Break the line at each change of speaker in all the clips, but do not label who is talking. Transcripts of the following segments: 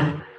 time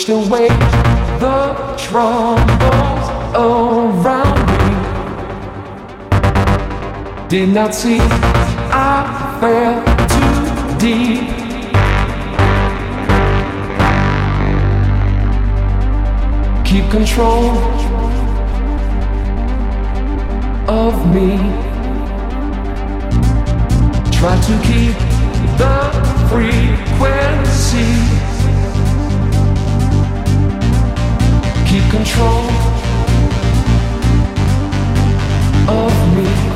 Pushed away the troubles around me. Did not see I fell too deep. keep control of me. Try to keep the frequency. Control of me.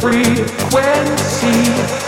Brick in the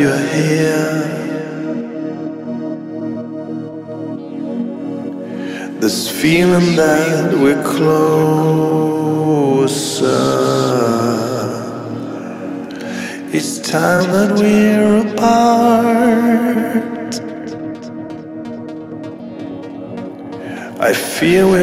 you're here. This feeling that we're closer. It's time that we're apart. I feel we